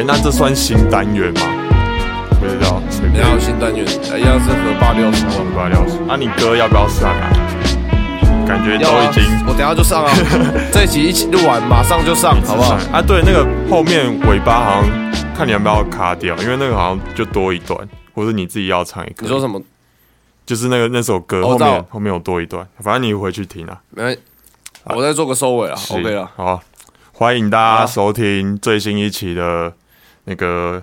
哎，那这算新单元吗？不知道，随便。然后新单元一样是和八六十，和八六十。那你歌要不要上啊？感觉都已经，我等下就上啊。这一集一起录完，马上就上，好不好？啊，对，那个后面尾巴好像看你要不要卡掉，因为那个好像就多一段，或者你自己要唱一个。你说什么？就是那个那首歌后面后面有多一段，反正你回去听啊。没，我再做个收尾啊。OK 了，好，欢迎大家收听最新一期的那个，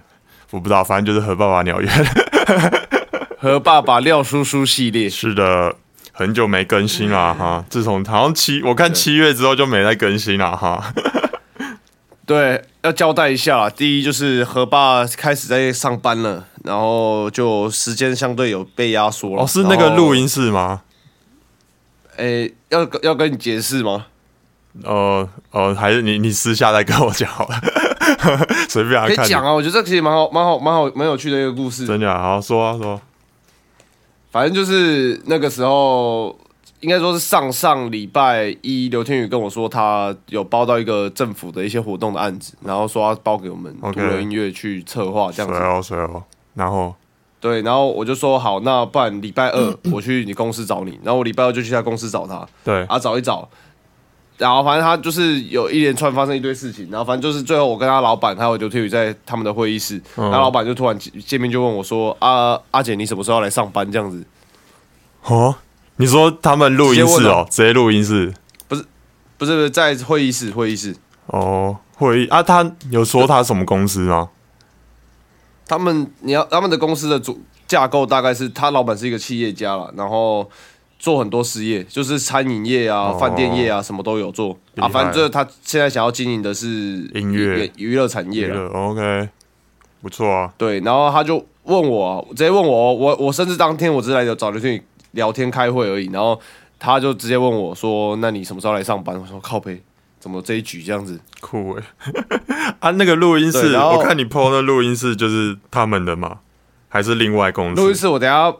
我不知道，反正就是和爸爸鸟园，和爸爸廖叔叔系列。是的，很久没更新了哈，自从好像七，我看七月之后就没再更新了哈。对，要交代一下，第一就是何爸开始在上班了，然后就时间相对有被压缩了。哦，是那个录音室吗？诶，要要跟你解释吗？呃呃，还是你你私下再跟我讲好了，随便可以讲啊。我觉得这其实蛮好蛮好蛮好蛮有趣的一个故事。真的，啊好说啊说。反正就是那个时候。应该说是上上礼拜一，刘天宇跟我说他有包到一个政府的一些活动的案子，然后说要包给我们独流音乐去策划这样子。哦，随哦。然后，对，然后我就说好，那不然礼拜二我去你公司找你，然后我礼拜二就去他公司找他。对，啊，找一找，然后反正他就是有一连串发生一堆事情，然后反正就是最后我跟他老板还有刘天宇在他们的会议室，那老板就突然见面就问我说：“阿阿姐，你什么时候要来上班？”这样子。哦。你说他们录音室哦，直接录音室，不是，不是，不是在会议室，会议室。哦，会议啊，他有说他什么公司吗？他们，你要他们的公司的主架构大概是他老板是一个企业家了，然后做很多事业，就是餐饮业啊、饭店业啊，什么都有做啊。反正他现在想要经营的是音乐娱乐产业了。OK，不错啊。对，然后他就问我，直接问我，我我甚至当天我只是来找刘俊宇。聊天开会而已，然后他就直接问我说：“那你什么时候来上班？”我说：“靠背，怎么这一局这样子？”酷哎！啊，那个录音室，我看你 PO 的录音室就是他们的吗？还是另外公司？录音室我等下，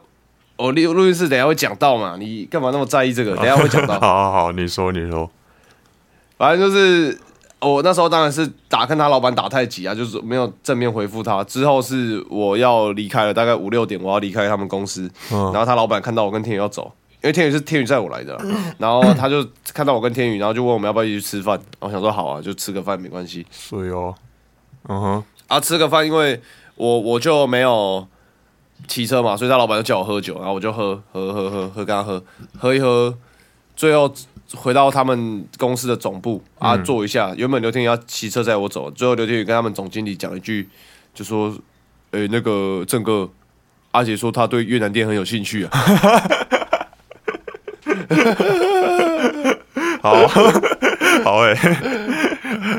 我录录音室等下会讲到嘛？你干嘛那么在意这个？等下会讲到。好好好，你说你说，反正就是我那时候当然是打跟他老板打太极啊，就是没有正面回复他。之后是我要离开了，大概五六点我要离开他们公司，然后他老板看到我跟天宇要走，因为天宇是天宇载我来的，然后他就看到我跟天宇，然后就问我们要不要一起去吃饭。我想说好啊，就吃个饭没关系。所以哦，嗯哼，啊吃个饭，因为我我就没有骑车嘛，所以他老板就叫我喝酒，然后我就喝喝喝喝喝，跟他喝喝一喝，最后。回到他们公司的总部啊，坐一下。原本刘天宇要骑车载我走，最后刘天宇跟他们总经理讲一句，就说：“诶，那个郑哥，阿杰说他对越南店很有兴趣啊。” 好好诶。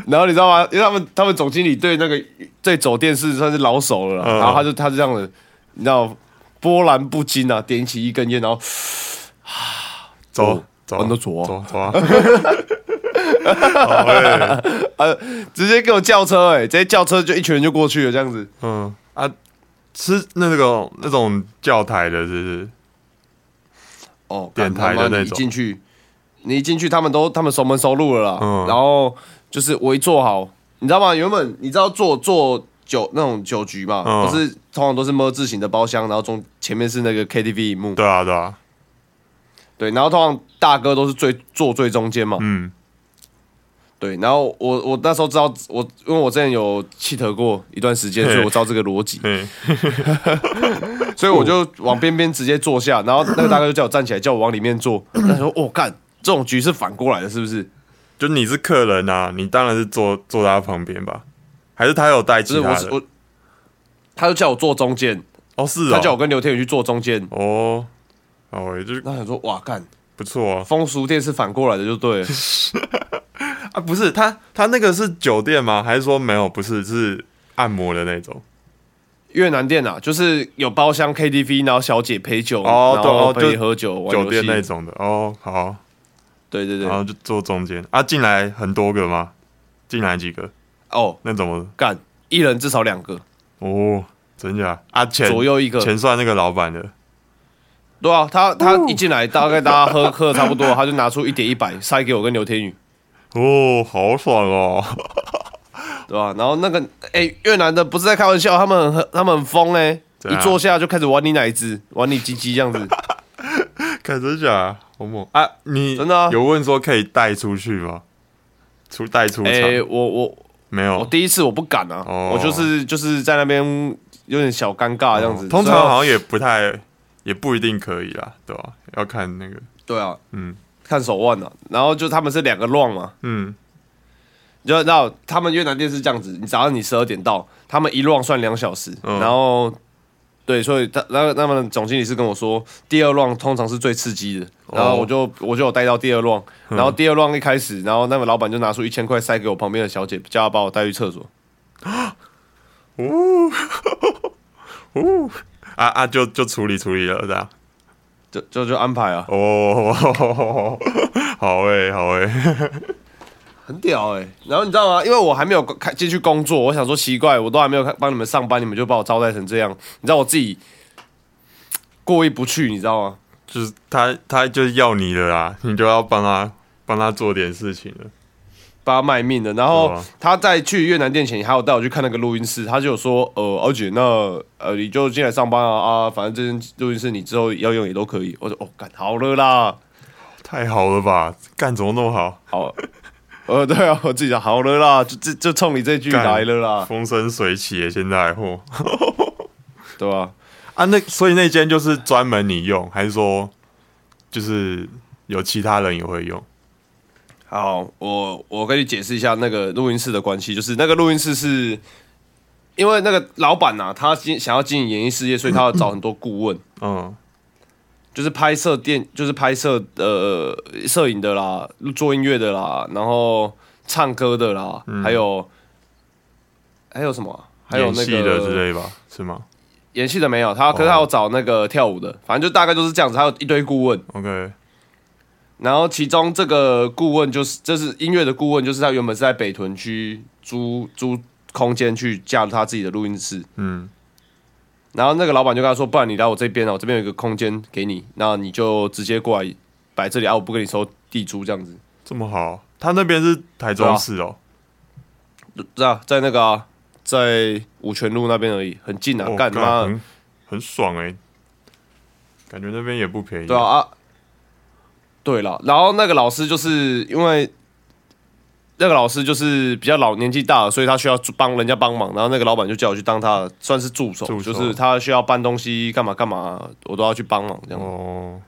然后你知道吗？因为他们他们总经理对那个对走电视算是老手了，然后他就他是这样的，你知道波澜不惊啊，点起一根烟，然后走。走都走走走啊！呃，直接给我叫车哎，直接叫车就一群人就过去了这样子。嗯啊，是那个那种教台的，是不是？哦，电台的那种。进去，你一进去，他们都他们熟门熟路了啦。嗯。然后就是我一坐好，你知道吗？原本你知道坐坐酒那种酒局嘛，不是通常都是么字形的包厢，然后中前面是那个 KTV 幕。对啊，对啊。对，然后通常大哥都是最坐最中间嘛。嗯。对，然后我我那时候知道，我因为我之前有气头过一段时间，所以我知道这个逻辑。所以我就往边边直接坐下，然后那个大哥就叫我站起来，叫我往里面坐。他说：“我干，这种局是反过来的，是不是？就你是客人啊，你当然是坐坐在他旁边吧？还是他有带其他的？他就叫我坐中间。哦，是。他叫我跟刘天宇去坐中间。哦。哦，也就是那想说，哇，干不错啊！风俗店是反过来的，就对。啊，不是他，他那个是酒店吗？还是说没有？不是，是按摩的那种越南店啊，就是有包厢 KTV，然后小姐陪酒，然后陪喝酒，酒店那种的。哦，好，对对对，然后就坐中间啊。进来很多个吗？进来几个？哦，那怎么干？一人至少两个。哦，真假？啊，钱左右一个，钱算那个老板的。对啊，他他一进来，大概大家喝喝的差不多，他就拿出一点一百塞给我跟刘天宇。哦，好爽哦！对吧？然后那个哎，越南的不是在开玩笑，他们很他们很疯哎，一坐下就开始玩你奶子，玩你鸡鸡这样子。看真假，好猛啊！你真的有问说可以带出去吗？出带出场？哎，我我没有，我第一次我不敢啊，我就是就是在那边有点小尴尬这样子。通常好像也不太，也不一定可以啦，对吧？要看那个。对啊，嗯，看手腕啊，然后就他们是两个 long 嘛，嗯，就知道他们越南店是这样子，你早上你十二点到，他们一 long 算两小时，然后。对，所以他那个那么总经理是跟我说，第二 round 通常是最刺激的，然后我就我就有带到第二 round，然后第二 round 一开始，然后那个老板就拿出一千块塞给我旁边的小姐，叫她把我带去厕所。呜呜啊啊！就就处理处理了，这样，就就就安排啊。哦，好诶，好诶。很屌哎，然后你知道吗？因为我还没有开进去工作，我想说奇怪，我都还没有帮你们上班，你们就把我招待成这样。你知道我自己过意不去，你知道吗？就是他，他就是要你的啦，你就要帮他帮他做点事情了，帮他卖命的。然后他在去越南店前，还有带我去看那个录音室，他就有说，呃，而且那呃，你就进来上班啊啊，反正这间录音室你之后要用也都可以。我说哦，干好了啦，太好了吧？干怎么那么好？好。呃，对啊，我自己讲好了啦，就就就冲你这句来了啦，风生水起，现在嚯，对吧？啊，那所以那间就是专门你用，还是说就是有其他人也会用？好，我我跟你解释一下那个录音室的关系，就是那个录音室是因为那个老板呐，他经想要经营演艺事业，所以他要找很多顾问，嗯。就是拍摄电，就是拍摄呃摄影的啦，做音乐的啦，然后唱歌的啦，还有还有什么？还有那个的之类吧？是吗？演戏的没有，他可是他要找那个跳舞的，反正就大概就是这样子。还有一堆顾问，OK。然后其中这个顾问就是，这是音乐的顾问，就是他原本是在北屯区租租空间去架他自己的录音室，嗯。然后那个老板就跟他说：“不然你来我这边哦，我这边有一个空间给你，那你就直接过来摆这里啊，我不跟你收地租这样子。”这么好，他那边是台中市哦，在啊，在那个在五泉路那边而已，很近啊，干妈很爽哎，感觉那边也不便宜。对啊啊，对了，然后那个老师就是因为。那个老师就是比较老年纪大了，所以他需要帮人家帮忙，然后那个老板就叫我去当他算是助手，就是他需要搬东西干嘛干嘛，我都要去帮忙这样。哦，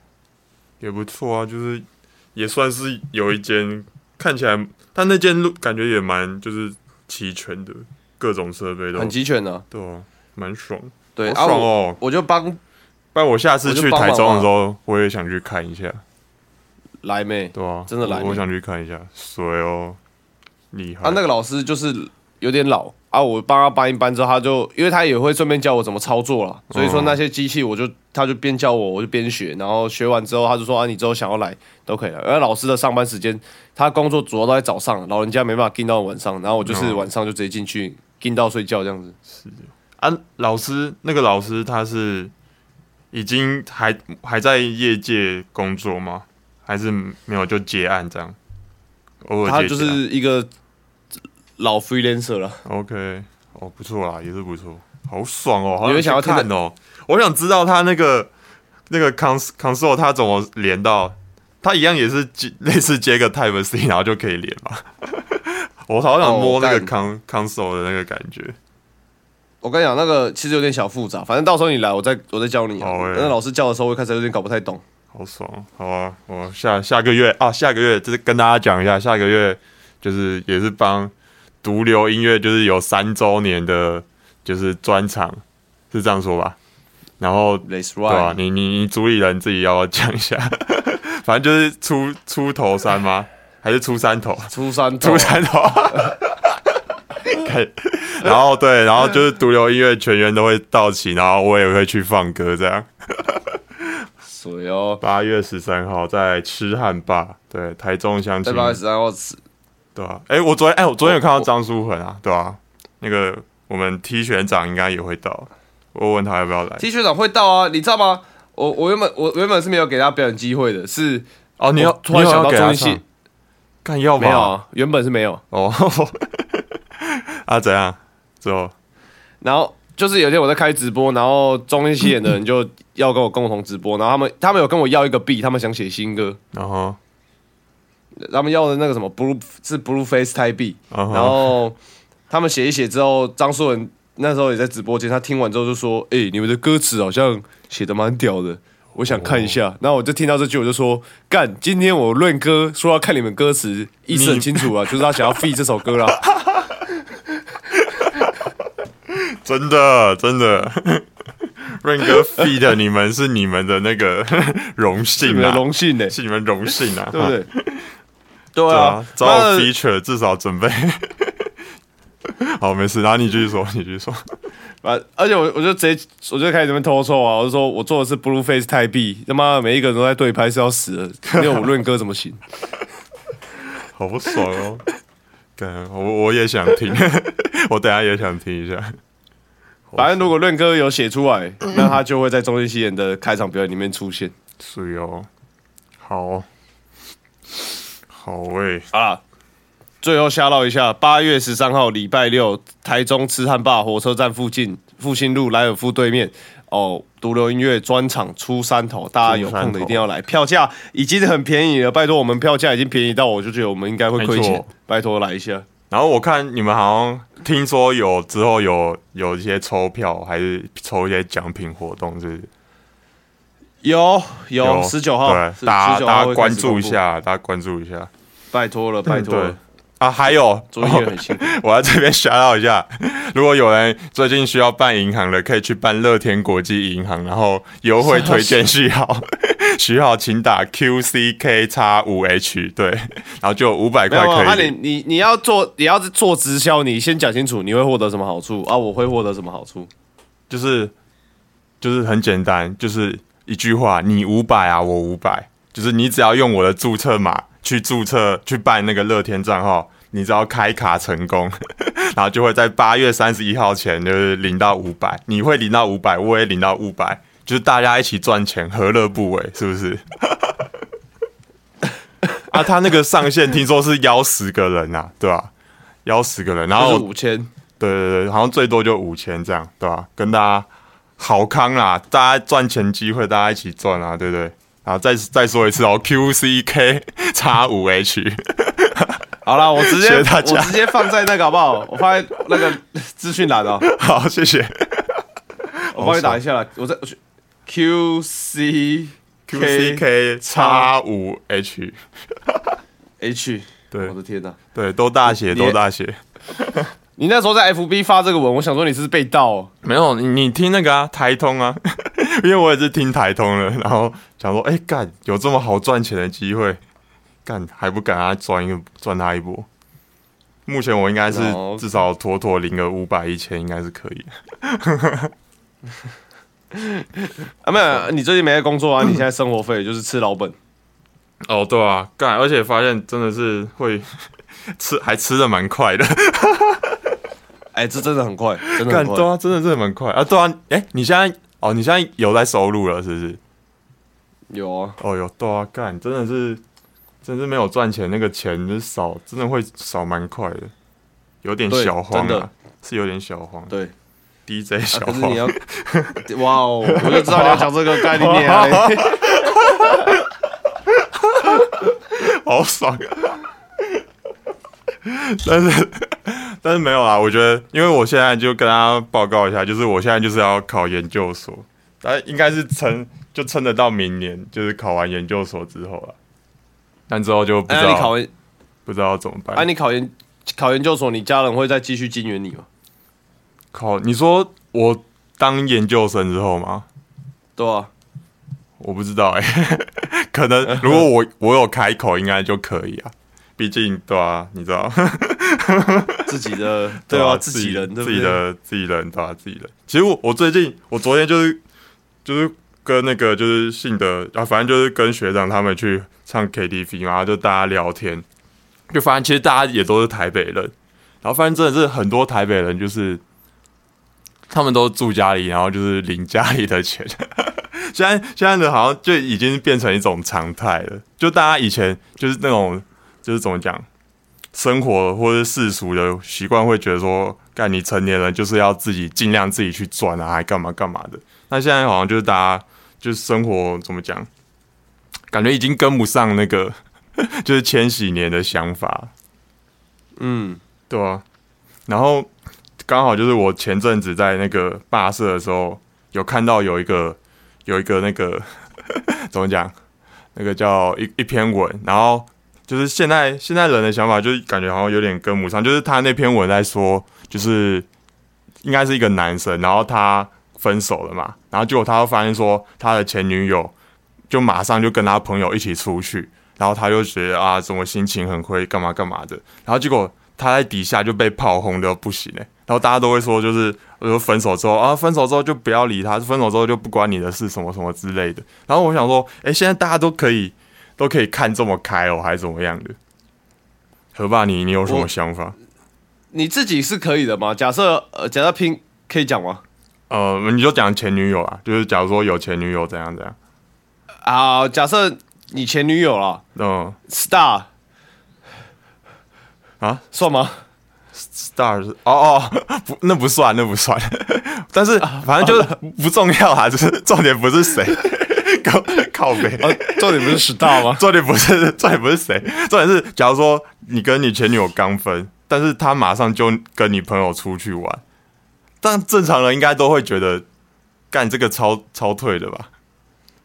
也不错啊，就是也算是有一间看起来，但那间路感觉也蛮就是齐全的，各种设备都很齐全的，对啊，蛮爽，对，爽哦，我就帮，不然我下次去台中的时候，我也想去看一下，来没？对啊，真的来，我想去看一下，水哦。厉害啊！那个老师就是有点老啊，我帮他搬一搬之后，他就因为他也会顺便教我怎么操作了，所以说那些机器我就他就边教我，我就边学，然后学完之后他就说啊，你之后想要来都可以了。而老师的上班时间，他工作主要都在早上，老人家没办法盯到晚上，然后我就是晚上就直接进去盯到睡觉这样子。是啊，老师那个老师他是已经还还在业界工作吗？还是没有就结案这样？偶尔他就是一个。老 freelancer 了，OK，哦，不错啦，也是不错，好爽哦，好想要看哦，我想知道他那个那个 cons console 他怎么连到，他一样也是接 类似接个 Type C 然后就可以连嘛，我好想摸那个 con console 的那个感觉。我跟你讲，那个其实有点小复杂，反正到时候你来，我再我再教你。那老师教的时候，我开始有点搞不太懂。好爽，好啊，我下下个月啊，下个月就是跟大家讲一下，下个月就是也是帮。毒瘤音乐就是有三周年的，就是专场，是这样说吧？然后对吧？你你你主理人自己要讲一下，反正就是出出头三吗？还是出三头？出三出三头。然后对，然后就是毒瘤音乐全员都会到齐，然后我也会去放歌，这样。所以哦，八月十三号在吃汉霸，对，台中相亲。八月十三号吃。对啊，哎，我昨天哎，我昨天有看到张书恒啊，对啊？那个我们 T 学长应该也会到，我问他要不要来。T 学长会到啊，你知道吗？我我原本我原本是没有给他表演机会的，是哦，你要突然想到中戏，看要没有啊？原本是没有哦。啊，怎样？之后 然后就是有一天我在开直播，然后中间七点的人就要跟我共同直播，然后他们他们有跟我要一个币，他们想写新歌，然后他们要的那个什么 blue 是 blue face 泰币，然然后他们写一写之后，张硕文那时候也在直播间，他听完之后就说：“哎、你们的歌词好像写的蛮屌的，我想看一下。然后我就听到这句，我就说：“干，今天我论歌说要看你们歌词，意思很清楚啊，就是他想要 feed 这首歌啦。真的真的，润哥 feed 你们是你们的那个 荣幸啊，荣幸呢、是你们荣幸啊，对不对？对对啊啊，，找我 feature 至少准备。好，没事，然后你继续说，你继续说。啊！而且我我就直接我就开始这边偷臭啊！我就说我做的是 blue face 泰币，他妈每一个人都在对拍是要死的，没有我论歌怎么行？好不爽哦！干，我我也想听，我等下也想听一下。反正如果论哥有写出来，那他就会在中心戏演的开场表演里面出现是哦，好，好诶、啊。最后瞎唠一下，八月十三号礼拜六，台中吃汉坝火车站附近复兴路莱尔夫对面哦，独流音乐专场出山头，大家有空的一定要来，票价已经很便宜了，拜托我们票价已经便宜到我就觉得我们应该会亏钱，拜托来一下。然后我看你们好像听说有之后有有一些抽票，还是抽一些奖品活动，是？有有十九号，对，是19大家大家关注一下，大家关注一下。拜托了，拜托了，啊，还有，做音乐很 辛苦。我在这边 shout out 一下，如果有人最近需要办银行的，可以去办乐天国际银行，然后优惠推荐序号，序号请打 QCK 叉五 H，对，然后就有五百块可以那。你你你要做，你要是做直销，你先讲清楚你会获得什么好处啊？我会获得什么好处？就是就是很简单，就是一句话，你五百啊，我五百，就是你只要用我的注册码去注册去办那个乐天账号，你只要开卡成功，然后就会在八月三十一号前就是领到五百，你会领到五百，我也领到五百，就是大家一起赚钱，何乐不为？是不是？啊，他那个上限听说是邀十个人啊，对吧、邀十个人，然后五千，对对对，好像最多就五千这样，对吧？跟大家好康啦，大家赚钱机会，大家一起赚啊，对不对？然后再再说一次哦，QCK 叉五 H，好了，我直接我直接放在那个好不好？我放在那个 资讯栏哦，好，谢谢。我帮你打一下了。我在我去 QC QCK 叉五 H，H，对我的天哪！对，都大写，都大写。你那时候在 FB 发这个文，我想说你是被盗哦、没有，你你听那个啊，台通啊，因为我也是听台通的，然后想说，哎、干有这么好赚钱的机会，干还不赶他赚一个赚他一波。目前我应该是哦至少妥妥领个五百一千，应该是可以。啊，没有，你最近没在工作啊？你现在生活费就是吃老本。哦，对啊，干，而且发现真的是会吃，还吃的蛮快的。哎、这真的很快，真的干，很快。对啊，真的是蛮快啊。对啊，哎、你现在哦，你现在有在收入了，是不是？有啊，哦有，对啊，干，真的是，真的是没有赚钱，那个钱就是少，真的会少蛮快的，有点小慌啊，是有点小慌。对。DJ 啊小慌，你要，哇哦！我就知道你要讲这个概念啊。好爽啊！但是 但是没有啊，我觉得，因为我现在就跟大家报告一下，就是我现在就是要考研究所，但应该是撑就撑得到明年，就是考完研究所之后了。但之后就不知哎、道、那你考研，不知道怎么办。哎、你考研考研究所，你家人会再继续金援你吗？考，你说我当研究生之后吗？对啊，我不知道哎、可能如果我我有开口，应该就可以啊。毕竟对啊，你知道，自己的 对啊，自己人？自己的自己人对吧、自己人。其实我我最近我昨天就是就是跟那个就是信德啊，反正就是跟学长他们去唱 KTV 嘛，然后就大家聊天，就发现其实大家也都是台北人，然后发现真的是很多台北人就是他们都住家里，然后就是领家里的钱。现在现在的好像就已经变成一种常态了，就大家以前就是那种就是怎么讲，生活或者世俗的习惯会觉得说，干你成年人就是要自己尽量自己去赚啊，还干嘛干嘛的。那现在好像就是大家就是生活怎么讲，感觉已经跟不上那个就是千禧年的想法，嗯，对啊。然后刚好就是我前阵子在那个霸社的时候，有看到有一个有一个那个 怎么讲，那个叫一一篇文，然后就是现在现在人的想法，就是感觉好像有点跟不上。就是他那篇文在说，就是应该是一个男生，然后他分手了嘛，然后结果他又发现说，他的前女友就马上就跟他朋友一起出去，然后他就觉得啊，怎么心情很灰，干嘛干嘛的，然后结果。他在底下就被炮轰的不行哎，然后大家都会说，就是说分手之后啊，分手之后就不要理他，分手之后就不关你的事，什么什么之类的。然后我想说，哎，现在大家都可以都可以看这么开哦，还是怎么样的？何爸，你你有什么想法？你自己是可以的吗？假设呃，假设拼可以讲吗？呃，你就讲前女友啊，就是假如说有前女友怎样怎样啊？假设你前女友了，嗯，star。啊，算吗？star 是哦哦，不，那不算，那不算。但是反正就是不重要啊，就是重点不是谁，靠 靠背。重点不是 Star 吗？重点不是，重点不是谁，重点是，假如说你跟你前女友刚分，但是他马上就跟你朋友出去玩，但正常人应该都会觉得干这个超超退的吧？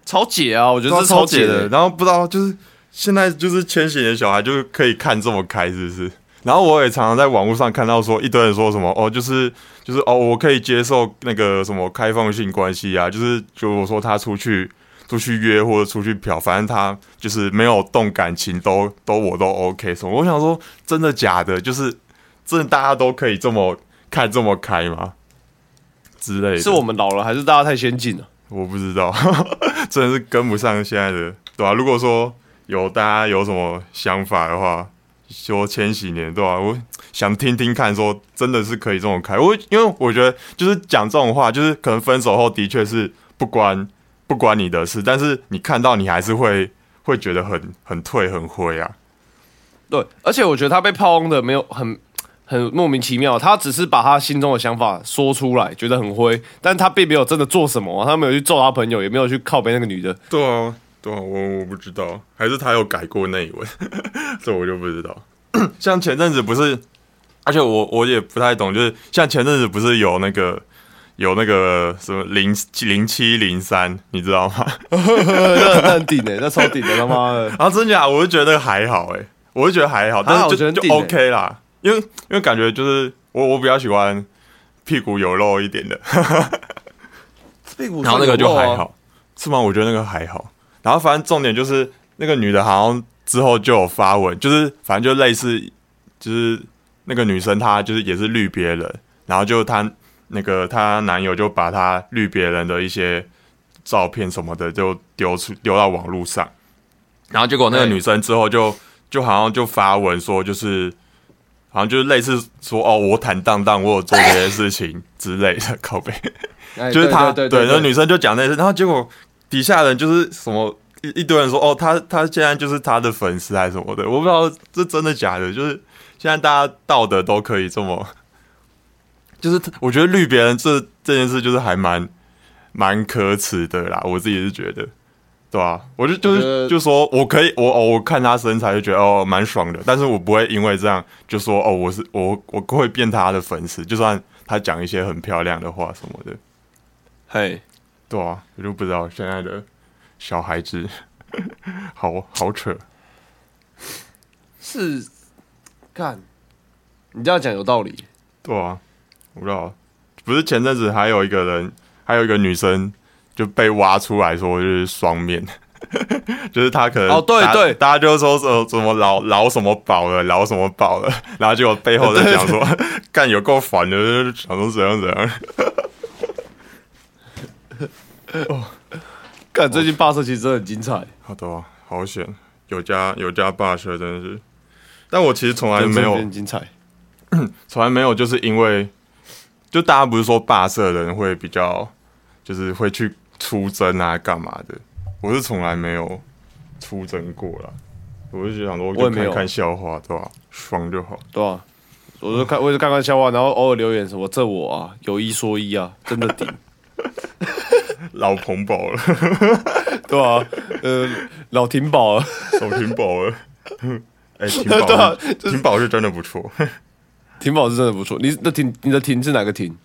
超解啊，我觉得超解的。然后不知道就是现在就是千禧年小孩就可以看这么开，是不是？然后我也常常在网络上看到说一堆人说什么哦，就是就是哦，我可以接受那个什么开放性关系啊，就是就我说他出去出去约或者出去嫖，反正他就是没有动感情，都都我都 OK 什么。我想说真的假的？就是真的大家都可以这么看这么开吗？之类的？是我们老了还是大家太先进了？我不知道，真的是跟不上现在的，对吧？如果说有大家有什么想法的话。说千禧年对吧？我想听听看，说真的是可以这么开。我因为我觉得就是讲这种话，就是可能分手后的确是不关不关你的事，但是你看到你还是会会觉得很很退很灰啊。对，而且我觉得他被炮轰的没有很很莫名其妙，他只是把他心中的想法说出来，觉得很灰，但他并没有真的做什么，他没有去揍他朋友，也没有去靠背那个女的。对啊。对啊，我我不知道，还是他有改过那一文，这我就不知道。像前阵子不是，而且我我也不太懂，就是像前阵子不是有那个有那个什么零零七零三，你知道吗？那很顶哎，那超顶的他妈的。然 后真假，我就觉得还好哎，我就觉得还好，但是就就 OK 啦，因为因为感觉就是我我比较喜欢屁股有肉一点的，屁股然后那个就还好，是吗？我觉得那个还好。然后反正重点就是那个女的，好像之后就有发文，就是反正就类似，就是那个女生她就是也是绿别人，然后就她那个她男友就把她绿别人的一些照片什么的就丢出丢到网络上，然后结果那个女生之后就就好像就发文说，就是好像就是类似说哦，我坦荡荡，我有做这些事情之类的，靠背，就是她对然后女生就讲那些，然后结果。底下人就是什么一一堆人说哦，他他现在就是他的粉丝还是什么的，我不知道这真的假的。就是现在大家道德都可以这么，就是我觉得绿别人这这件事就是还蛮蛮可耻的啦。我自己是觉得，对吧？我就就是就说我可以我哦，我看他身材就觉得哦蛮爽的，但是我不会因为这样就说哦我是我我会变他的粉丝，就算他讲一些很漂亮的话什么的，嘿。对啊，我就不知道现在的小孩子，好好扯。是，干，你这样讲有道理。对啊，我不知道，不是前阵子还有一个人，还有一个女生就被挖出来说就是双面，就是她可能哦对对，大家就说说什么老老什么宝了，老什么宝了，然后结果背后在讲说 干有够烦的，就是想说怎样怎样。哦，干最近霸社其实真的很精彩，好的，好险，有家有家霸社真的是，但我其实从来没有精彩，从来没有就是因为，就大家不是说霸社的人会比较，就是会去出征啊干嘛的，我是从来没有出征过了，我就想说，我也没有就看看笑话，对吧？爽就好。对吧、我就看，我就看看笑话，然后偶尔留言什么，这我啊，有一说一啊，真的顶，老彭宝了，对吧、呃，老挺宝了，老挺宝了。哎，挺对宝啊是，挺宝是真的不错。挺宝是真的不错。你的婷，你的婷是哪个婷？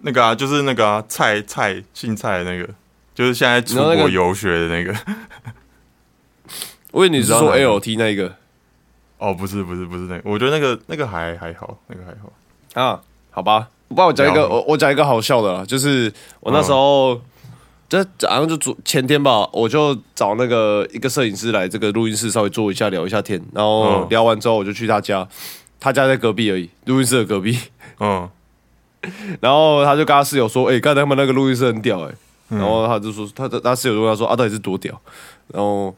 那个啊，就是那个啊，蔡蔡姓蔡的那个，就是现在出国游学的那个。我以为你是说 LT 那一个哦，不是不是不是那个，我觉得那个那个还还好，那个还好。啊？好吧，不然我讲一个，我我讲一个好笑的啦，就是我那时候。这好像就昨前天吧，我就找那个一个摄影师来这个录音室稍微坐一下聊一下天，然后嗯聊完之后我就去他家，他家在隔壁而已，录音室的隔壁。嗯，然后他就跟他室友说：“哎、刚才他们那个录音室很屌哎、嗯然后他就说：“他他他室友就问他说：“啊，到底是多屌？”然后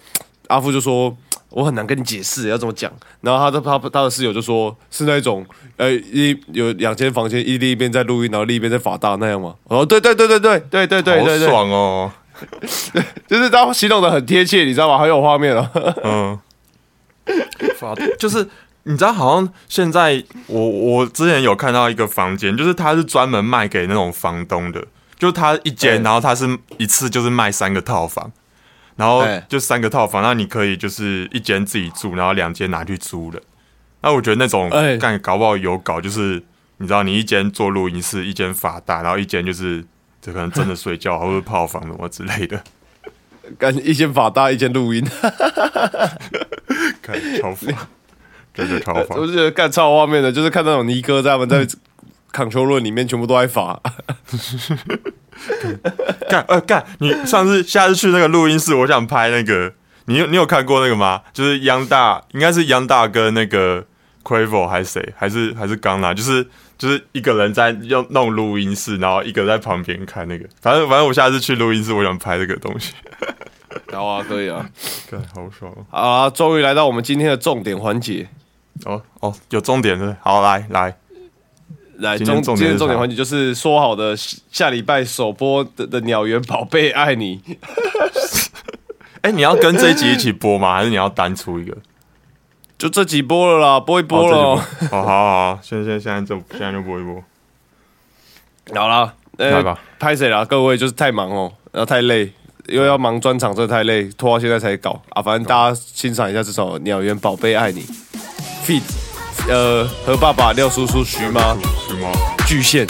阿富就说：“我很难跟你解释要怎么讲。”然后他的他他的室友就说：“是那种呃一有两间房间，一另一边在录音，然后另一边在法大那样吗？”我说：“对对对对对对对对好对对，爽哦。就是他形容的很贴切，你知道吗？很有画面啊。嗯，法就是你知道，好像现在我我之前有看到一个房间，就是它是专门卖给那种房东的，就是他一间，对然后他是一次就是卖三个套房，然后就三个套房，那你可以就是一间自己住，然后两间拿去租的。那我觉得那种哎。干搞不好有搞，就是你知道，你一间做录音室，一间发大，然后一间就是这可能真的睡觉或者泡房什么之类的，干一间法大，一间录音，看超烦，真是超烦我。就觉得干超有画面的，就是看那种尼哥在他们在 Control 论里面全部都在发。干呃干，你上次下次去那个录音室，我想拍那个，你有你有看过那个吗？就是央大，应该是央大跟那个 Quavo 还是谁，还是还是刚拿，就是就是一个人在用弄录音室，然后一个在旁边看那个。反正反正我下次去录音室，我想拍这个东西，好啊，可以啊。干好爽啊，终于来到我们今天的重点环节。哦哦，有重点的，好来来，来，今天今天重点环节就是说好的下礼拜首播的的鸟园宝贝爱你，哎、你要跟这一集一起播吗？还是你要单出一个？就这集播了啦，播一播了好好好，现在现在现在就现在就播一播，好啦，呃来吧，拍谁啦？各位就是太忙哦，然后太累，又要忙专场，真的太累，拖到现在才搞。啊。反正大家欣赏一下这首《鸟园宝贝爱你》，feat 呃和爸爸廖叔叔徐妈徐妈？巨献。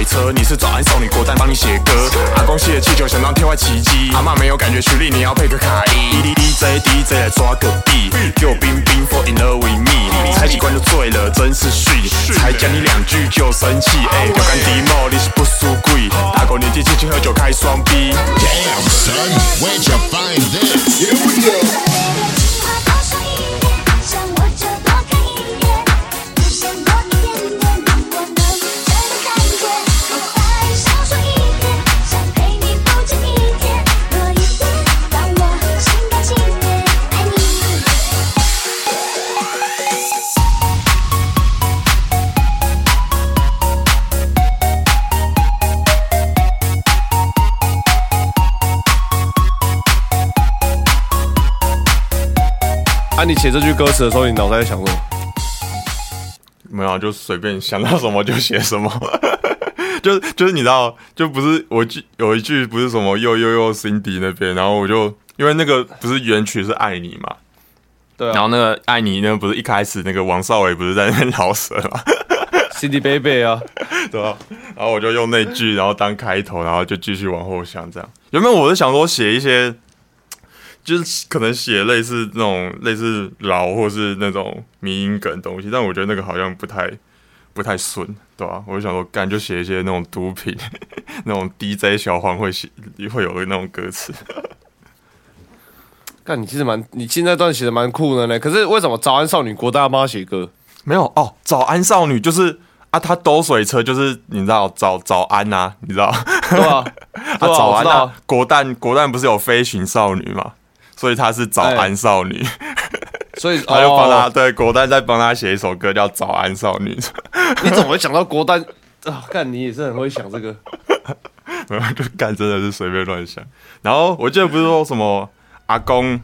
水车，你是早安少女国在帮你写歌。阿公吸的气球想当天外奇迹，阿妈没有感觉，曲力你要配个卡伊。D D J D J 来抓个 B，给我冰冰 fall in love with me，才几关就醉了，真是睡，才讲你两句就生气，哎，标杆迪莫你是不输鬼，大狗年纪轻轻喝酒开双逼。Damn, son, where'd you find this? Here we go. 啊，你写这句歌词的时候，你脑袋在想什么？没有啊，就随便想到什么就写什么，就是就是你知道，就不是我句有一句不是什么又又又 Cindy 那边，然后我就因为那个不是原曲是爱你嘛，对啊然后那个爱你呢不是一开始那个王少伟不是在那边饶舌嘛，，CD Baby 啊，对吧？然后我就用那句然后当开头，然后就继续往后想这样。原本我是想说写一些，就是可能写类似那种类似饶或是那种迷音梗东西，但我觉得那个好像不太不太顺，对吧、我就想说，干就写一些那种毒品、那种 DJ 小黄会写会有的那种歌词。但你其实蛮，你现在段写的蛮酷的呢。可是为什么早安少女国大帮他写歌？没有哦，早安少女就是啊，他兜水车就是你知道早早安呐、你知道啊对吧？对啊 早安啊，国蛋国蛋不是有飞行少女嘛，所以她是早安少女，所以 他就帮他、哦对国丹再帮他写一首歌叫早安少女，你怎么会想到国丹啊？干你也是很会想这个。没有就干真的是随便乱想。然后我记得不是说什么阿公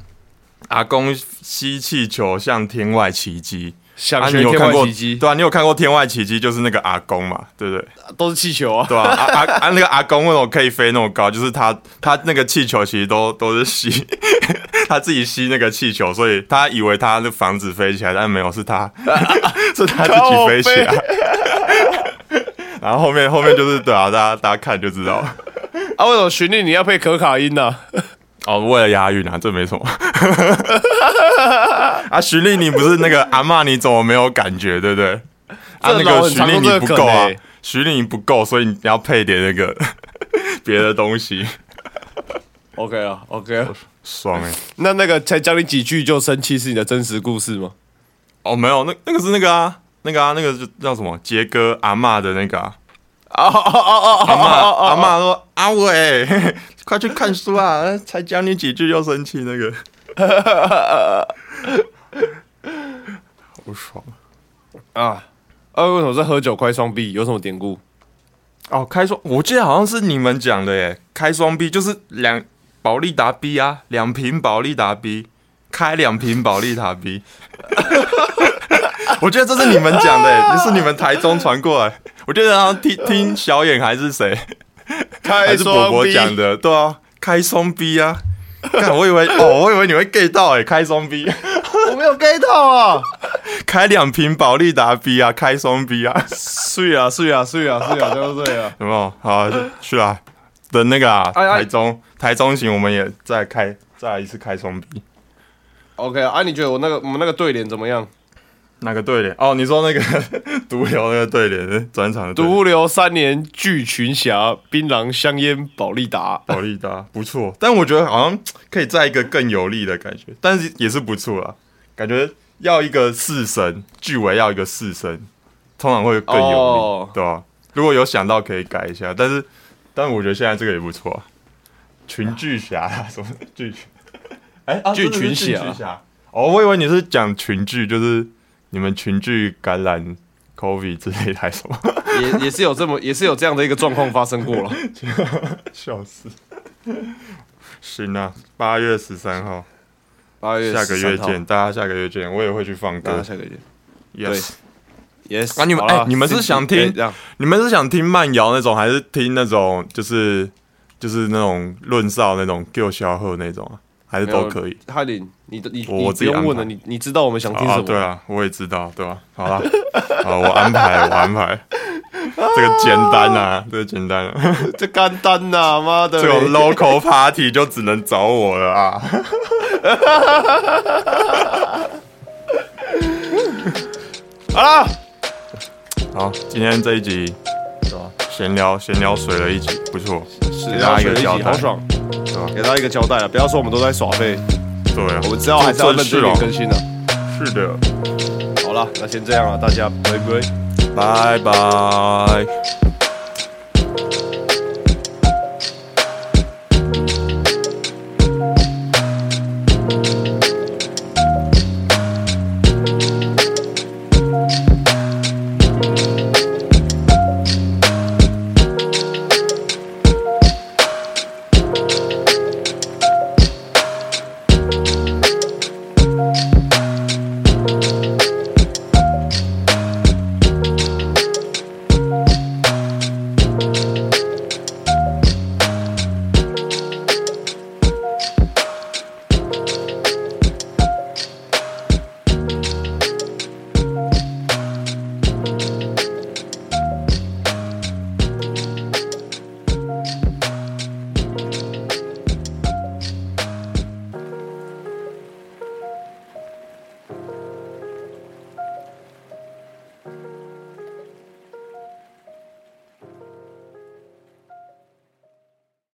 阿公吸气球向天外奇迹。啊，想学天你有看过外奇迹，对啊，你有看过《天外奇迹》？就是那个阿公嘛，对不对？都是气球啊。对吧、啊？啊啊！那个阿公为什么可以飞那么高？就是他他那个气球其实都都是吸，他自己吸那个气球，所以他以为他的房子飞起来，但没有，是他 是他自己飞起来。然后后面后面就是对啊，大家大家看就知道了。啊，为什么徐丽你要配可卡因呢、哦，为了押韵啊，这没什么。啊，徐丽你不是那个阿嬷，你怎么没有感觉，对不对？啊，那个徐丽你不够啊徐丽你不够，所以你要配点那个 别的东西，OK 啊，OK 了。爽哎、那那个才讲你几句就生气是你的真实故事吗？哦，没有，那那个是那个啊，那个啊，那个就叫什么杰哥阿嬷的那个啊，哦哦哦哦阿嬷阿妈说阿伟，快去看书啊，才讲你几句就生气那个，好爽。啊！啊，为什么是喝酒开双臂？有什么典故？哦，开双，我记得好像是你们讲的耶，开双臂就是两保利达 B 啊，两瓶保利达 B，开两瓶保利达 B。我觉得这是你们讲的耶，这是你们台中传过来。我觉得好像听听小眼还是谁，开还是伯伯讲的，对啊，开双 B 啊。看，我以为哦，我以为你会 get 到哎，开双 B，我没有 get 到啊！开两瓶保利达 B 啊，开双 B 啊，睡啊睡啊睡啊睡啊，对不对啊？有没有？好，去啊，等那个啊，哎哎台中台中行，我们也再开再来一次开双 B。OK 啊，你觉得我那个我们那个对联怎么样？哪个对联？哦，你说那个 毒瘤那个对联，转场的对联独留三年聚群侠，槟榔香烟保利达。保利达不错，但我觉得好像可以再一个更有力的感觉，但是也是不错啦。感觉要一个四神，句尾要一个四神，通常会更有力，哦对吧、如果有想到可以改一下，但是但我觉得现在这个也不错啊。群聚侠啊 什么聚群？哎、啊，聚群侠。哦，我以为你是讲群聚，就是你们群聚感染 COVID 之类的还是什么？也也是有这么也是有这样的一个状况发生过了。笑死！行啊，八月十三号，八月下个月见，，大家下个月见。我也会去放歌大家。下个月见。Yes，Yes 啊你们哎你们是想听你们是想听慢摇那种，还是听那种就是就是那种论少那种 Q 小贺那种啊？还是都可以？哈林，你的你我你不用问了，你你知道我们想听什啊，么？对啊，我也知道，对吧、好了，好，我安排，我安排。这个简单啊，这个简单啊，这干单呐，妈的！这种 local party 就只能找我了啊。好了，好，今天这一集，对吧？闲聊闲聊水了一集，不错，是给大家一个交代水了一集好，爽，对吧？给大家一个交代了，不要说我们都在耍废，对啊，我们知道还是要认真更新的。是的，好了，那先这样了，大家拜拜。拜拜。